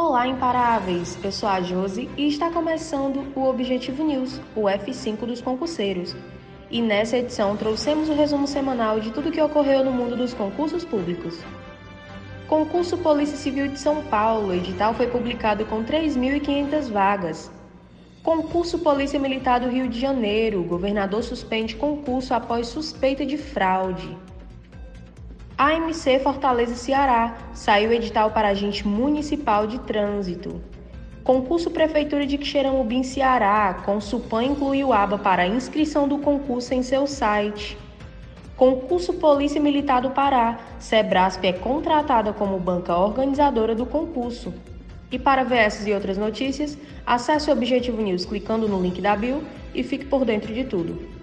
Olá, imparáveis! Eu sou a Josi e está começando o Objetivo News, o F5 dos concurseiros. E nessa edição trouxemos o resumo semanal de tudo o que ocorreu no mundo dos concursos públicos. Concurso Polícia Civil de São Paulo, edital foi publicado com 3.500 vagas. Concurso Polícia Militar do Rio de Janeiro, governador suspende concurso após suspeita de fraude. AMC Fortaleza Ceará, saiu edital para agente municipal de trânsito. Concurso Prefeitura de Quixeramobim, Ceará, com Supan inclui o aba para inscrição do concurso em seu site. Concurso Polícia Militar do Pará, Sebrasp é contratada como banca organizadora do concurso. E para ver essas e outras notícias, acesse o Objetivo News clicando no link da bio e fique por dentro de tudo.